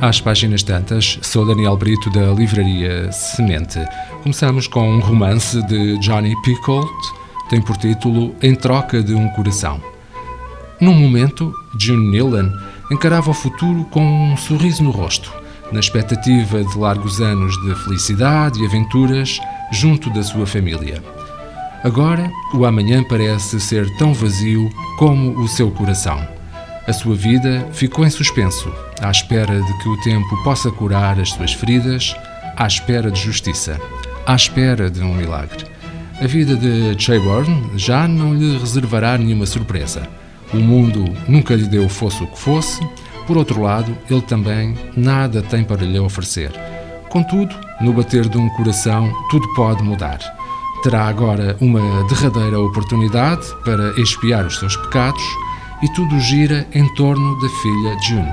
às páginas tantas. Sou Daniel Brito da livraria Semente. Começamos com um romance de Johnny Picoult, tem por título Em Troca de um Coração. Num momento, June Nealon encarava o futuro com um sorriso no rosto, na expectativa de largos anos de felicidade e aventuras junto da sua família. Agora, o amanhã parece ser tão vazio como o seu coração. A sua vida ficou em suspenso, à espera de que o tempo possa curar as suas feridas, à espera de justiça, à espera de um milagre. A vida de Chayborn já não lhe reservará nenhuma surpresa. O mundo nunca lhe deu fosse o que fosse, por outro lado, ele também nada tem para lhe oferecer. Contudo, no bater de um coração, tudo pode mudar terá agora uma derradeira oportunidade para expiar os seus pecados e tudo gira em torno da filha June,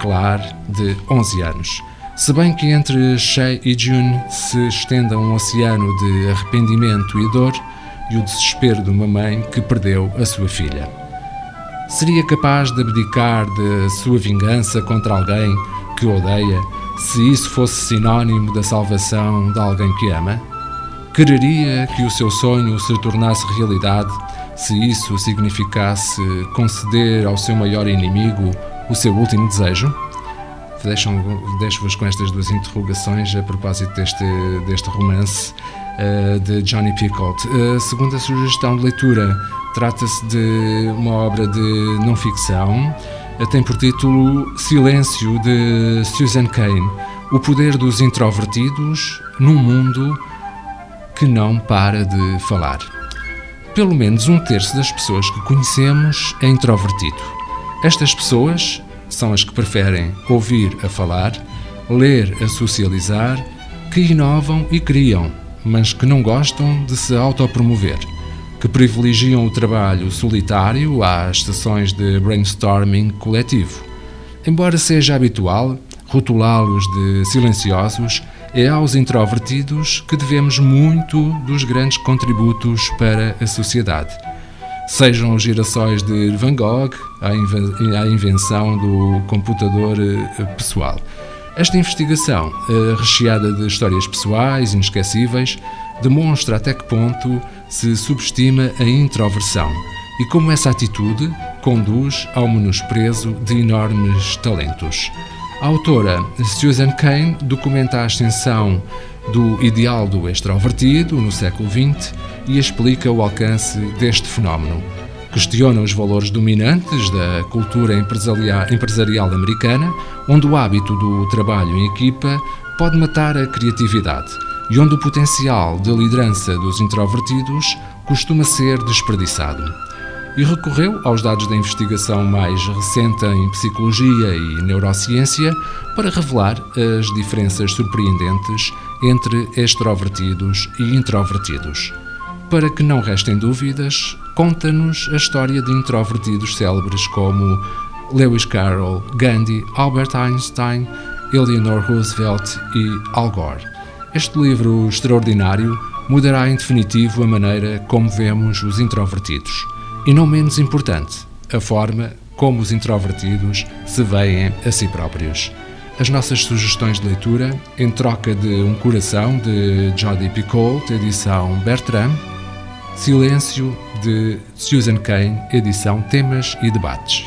Claire, de 11 anos. Se bem que entre Shay e June se estenda um oceano de arrependimento e dor e o desespero de uma mãe que perdeu a sua filha. Seria capaz de abdicar de sua vingança contra alguém que odeia se isso fosse sinónimo da salvação de alguém que ama? Quereria que o seu sonho se tornasse realidade se isso significasse conceder ao seu maior inimigo o seu último desejo? Deixo-vos com estas duas interrogações a propósito deste, deste romance uh, de Johnny Picoult. A segunda sugestão de leitura trata-se de uma obra de não-ficção. Uh, tem por título Silêncio, de Susan Cain. O poder dos introvertidos num mundo que não para de falar. Pelo menos um terço das pessoas que conhecemos é introvertido. Estas pessoas são as que preferem ouvir a falar, ler a socializar, que inovam e criam, mas que não gostam de se autopromover, que privilegiam o trabalho solitário às sessões de brainstorming coletivo. Embora seja habitual rotulá-los de silenciosos, é aos introvertidos que devemos muito dos grandes contributos para a sociedade. Sejam os girassóis de Van Gogh à invenção do computador eh, pessoal. Esta investigação, eh, recheada de histórias pessoais inesquecíveis, demonstra até que ponto se subestima a introversão e como essa atitude conduz ao menosprezo de enormes talentos. A autora Susan Cain documenta a ascensão do ideal do extrovertido no século XX e explica o alcance deste fenómeno. Questiona os valores dominantes da cultura empresarial americana, onde o hábito do trabalho em equipa pode matar a criatividade e onde o potencial de liderança dos introvertidos costuma ser desperdiçado e recorreu aos dados da investigação mais recente em psicologia e neurociência para revelar as diferenças surpreendentes entre extrovertidos e introvertidos. Para que não restem dúvidas, conta-nos a história de introvertidos célebres como Lewis Carroll, Gandhi, Albert Einstein, Eleanor Roosevelt e Al Gore. Este livro extraordinário mudará em definitivo a maneira como vemos os introvertidos e não menos importante, a forma como os introvertidos se veem a si próprios. As nossas sugestões de leitura, em troca de Um Coração, de Jody Picoult, edição Bertrand, Silêncio, de Susan Cain, edição Temas e Debates.